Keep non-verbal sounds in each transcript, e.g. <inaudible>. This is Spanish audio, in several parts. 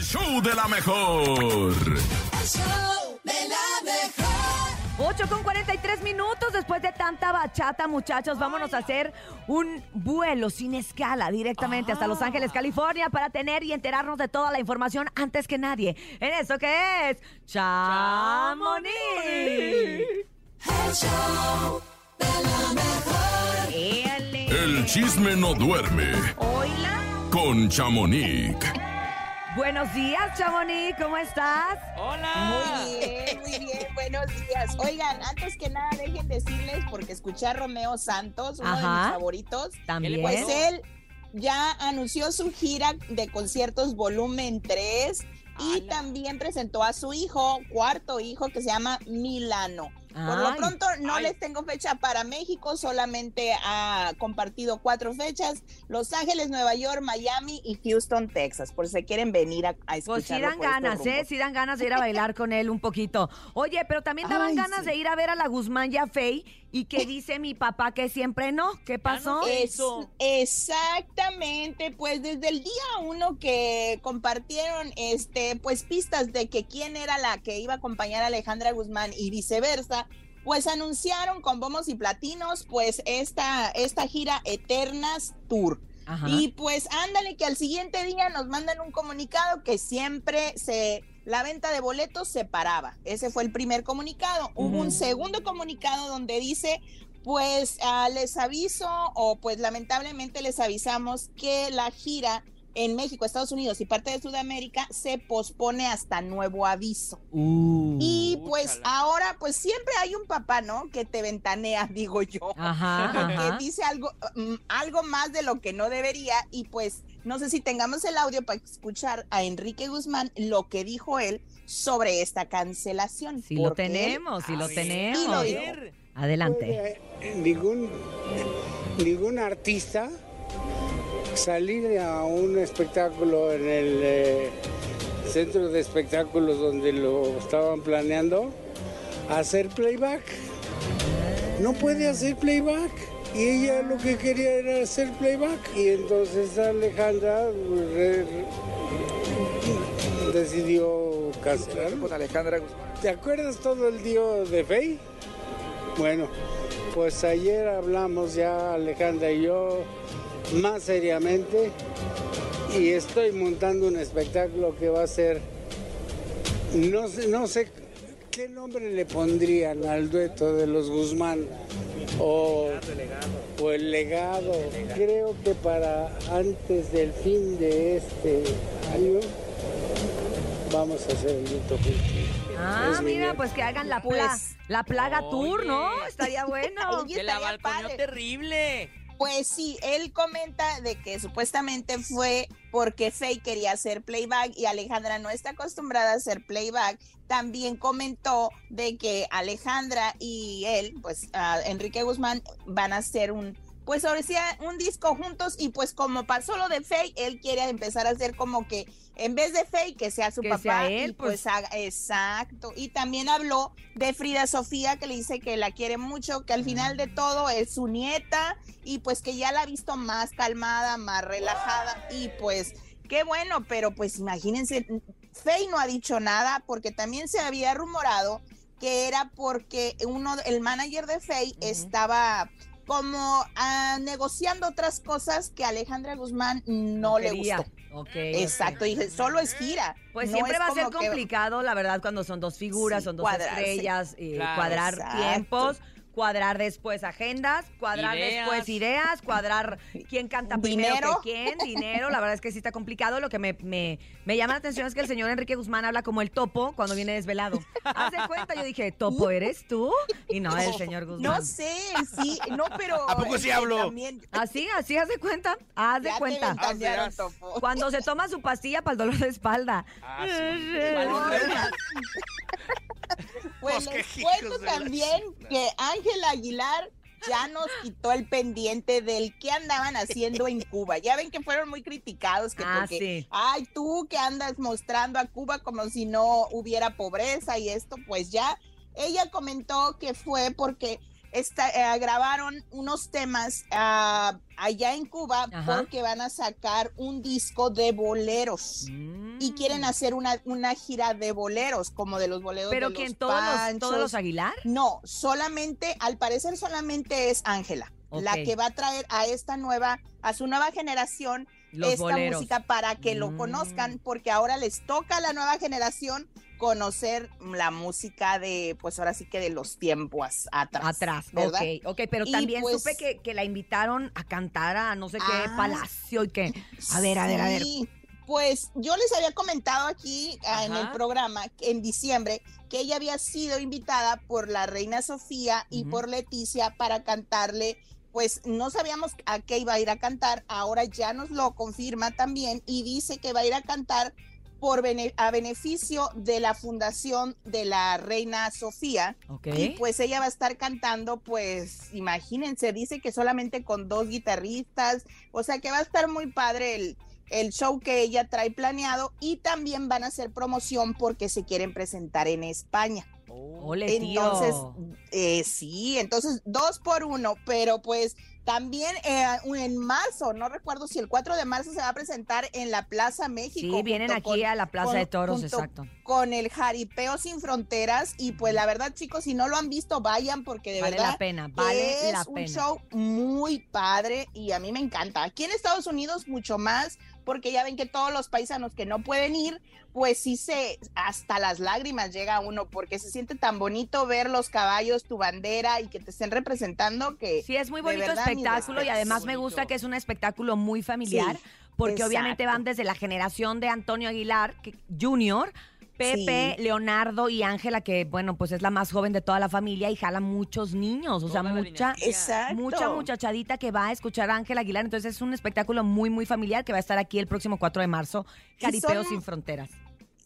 El show de la mejor. El show de la mejor. 8 con 43 minutos después de tanta bachata, muchachos. Vámonos a hacer un vuelo sin escala directamente hasta Los Ángeles, California, para tener y enterarnos de toda la información antes que nadie. En esto que es Chamonix. El show de la mejor. El chisme no duerme Oila. con Chamonix. Buenos días, Chamonix. ¿Cómo estás? Muy bien, muy bien, buenos días. Oigan, antes que nada, dejen decirles, porque escuché a Romeo Santos, uno de mis favoritos, También. pues él ya anunció su gira de conciertos volumen 3 y también presentó a su hijo, cuarto hijo, que se llama Milano. Por lo pronto no Ay. les tengo fecha para México, solamente ha compartido cuatro fechas, Los Ángeles, Nueva York, Miami y Houston, Texas, por si se quieren venir a, a escucharlo. Pues sí dan estos ganas, ¿eh? Sí dan ganas de ir a bailar con él un poquito. Oye, pero también daban Ay, ganas sí. de ir a ver a la Guzmán ya Fey y que dice mi papá que siempre no. ¿Qué pasó? Es- exactamente, pues desde el día uno que compartieron este, pues pistas de que quién era la que iba a acompañar a Alejandra Guzmán y viceversa, pues anunciaron con bombos y platinos, pues esta, esta gira Eternas Tour. Ajá. Y pues ándale que al siguiente día nos mandan un comunicado que siempre se la venta de boletos se paraba. Ese fue el primer comunicado. Hubo un segundo comunicado donde dice, pues ah, les aviso o pues lamentablemente les avisamos que la gira en México, Estados Unidos y parte de Sudamérica se pospone hasta nuevo aviso. Uh. Y pues Úchala. ahora pues siempre hay un papá, ¿no? Que te ventanea, <laughs> digo yo Ajá, ajá. que dice algo, mm, algo más de lo que no debería y pues no sé si tengamos el audio para escuchar a Enrique Guzmán lo que dijo él sobre esta cancelación. Sí lo porque tenemos, sí A lo tenemos. Adelante. puede ningún, ningún artista salir a un espectáculo en el eh, centro de espectáculos donde lo estaban planeando, hacer playback. No puede hacer playback. Y ella lo que quería era hacer playback. Y entonces Alejandra re- re- decidió cancelar. Alejandra Guzmán. ¿Te acuerdas todo el día de Fey? Bueno, pues ayer hablamos ya Alejandra y yo más seriamente y estoy montando un espectáculo que va a ser, no sé, no sé qué nombre le pondrían al dueto de los Guzmán o, o el legado. Creo que para antes del fin de este año vamos a hacer el dueto juntos. Ah, Es mira, pues que hagan la, pla Pues, la plaga tour, ¿no? Estaría bueno. <laughs> Oye, Que la estaría balconeó padre. terrible. Pues sí, él comenta de que supuestamente fue porque Faye quería hacer playback y Alejandra no está acostumbrada a hacer playback. También comentó de que Alejandra y él, pues Enrique Guzmán, van a hacer un, pues ahora sí, un disco juntos y pues como pasó lo de Faye, él quiere empezar a hacer como que en vez de Faye que sea su Que papá sea él, y pues, pues. haga, exacto. Y también habló de Frida Sofía que le dice que la quiere mucho, que al final de todo es su nieta y pues que ya la ha visto más calmada, más relajada y pues qué bueno, pero pues imagínense, Faye no ha dicho nada porque también se había rumorado que era porque uno, el manager de Faye estaba como ah, negociando otras cosas que a Alejandra Guzmán no, le quería. gustó. Ok, ok. Exacto, dije, solo es gira. Pues no siempre va a ser que- complicado, la verdad, cuando son dos figuras, Sí, son dos cuadrarse. estrellas, eh, Claro. cuadrar Exacto. tiempos, cuadrar después agendas, cuadrar Ideas. después ideas, cuadrar quién canta primero Dinero. que quién, dinero. La verdad es que sí está complicado. Lo que me, me, me llama la atención es que el señor Enrique Guzmán habla como el topo cuando viene desvelado. Haz de cuenta, yo dije, ¿topo eres tú? Y no, el señor Guzmán. No sé, sí, no, pero. ¿A poco sí eh, hablo? también- Así, así, haz de cuenta. Haz de ya cuenta. Ah, Topo. Cuando se toma su pastilla para el dolor de espalda. Ah, sí. <laughs> Qué les cuento la también que Ángel Aguilar ya nos quitó el pendiente del que andaban haciendo en Cuba. Ya ven que fueron muy criticados que Ah, porque, sí. ay, tú que andas mostrando a Cuba como si no hubiera pobreza y esto, pues ya ella comentó que fue porque está, eh, grabaron unos temas ah, allá en Cuba Ajá. porque van a sacar un disco de boleros. Y quieren Mm. hacer una, una gira de boleros, como de los boleros ¿Pero de quién? los ¿Todos los. ¿Todos los Aguilar? No, solamente, al parecer solamente es Ángela, la que va a traer a esta nueva, a su nueva generación Los esta boleros. música para que lo Mm. conozcan, porque ahora les toca a la nueva generación conocer la música de, pues ahora sí que de los tiempos atrás. Atrás, ¿verdad? ok, ok, pero Y también pues- supe que, que la invitaron a cantar a no sé qué Ah. palacio y que, a ver, a ver, a ver. Sí, Pues yo les había comentado aquí ah, en el programa en diciembre que ella había sido invitada por la reina Sofía y por Leticia para cantarle. Pues no sabíamos a qué iba a ir a cantar, ahora ya nos lo confirma también y dice que va a ir a cantar por bene- a beneficio de la fundación de la reina Sofía Ok. y pues ella va a estar cantando, pues imagínense, dice que solamente con dos guitarristas, o sea que va a estar muy padre el, el show que ella trae planeado y también van a hacer promoción porque se quieren presentar en España. Ole, tío. Entonces, eh, sí, entonces dos por uno, pero pues también eh, en marzo, no recuerdo si el 4 de marzo se va a presentar en la Plaza México. Sí, vienen aquí con- a la Plaza con- de Toros, exacto. con el Jaripeo Sin Fronteras y pues la verdad chicos, si no lo han visto, vayan porque de Vale verdad la pena, vale es la un pena. show muy padre y a mí me encanta. Aquí en Estados Unidos mucho más porque ya ven que todos los paisanos que no pueden ir, pues sí se hasta las lágrimas llega uno porque se siente tan bonito ver los caballos, tu bandera y que te estén representando que Sí, es muy bonito verdad, espectáculo y además me gusta que es un espectáculo muy familiar Sí, porque obviamente van desde la generación de Antonio Aguilar que, Junior, Pepe, Sí. Leonardo y Ángela, que bueno, pues es la más joven de toda la familia y jala muchos niños, o sea, Toda mucha, mucha muchachadita que va a escuchar a Ángela Aguilar. Entonces es un espectáculo muy, muy familiar que va a estar aquí el próximo 4 de marzo, son- sin Fronteras.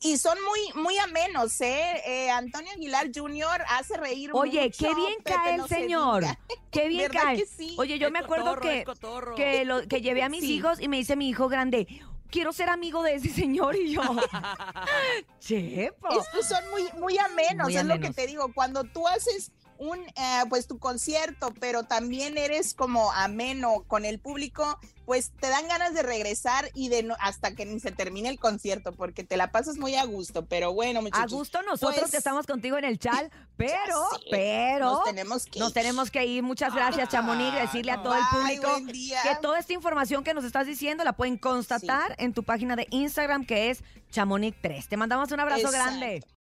Y son muy, muy amenos, ¿eh? Eh, Antonio Aguilar Jr. hace reír Oye, mucho, qué bien Pepe, cae el se señor. Qué bien ¿Verdad cae. que sí? Oye, yo Es me acuerdo cotorro, que, que, lo, que llevé a mis Sí. hijos y me dice mi hijo grande, quiero ser amigo de ese señor y yo. <laughs> Chepo. Es que son muy, muy amenos, Muy es lo que te digo. Cuando tú haces un, eh, pues tu concierto, pero también eres como ameno con el público, pues te dan ganas de regresar y de no, hasta que ni se termine el concierto, porque te la pasas muy a gusto. Pero bueno, A muchachos. gusto nosotros pues, que estamos contigo en el chat, <laughs> pero, sé, pero nos tenemos que nos ir. tenemos que ir. Muchas gracias, Chamonix. Decirle a todo el público que toda esta información que nos estás diciendo la pueden constatar en tu página de Instagram que es Chamonix3. Te mandamos un abrazo Exacto. grande.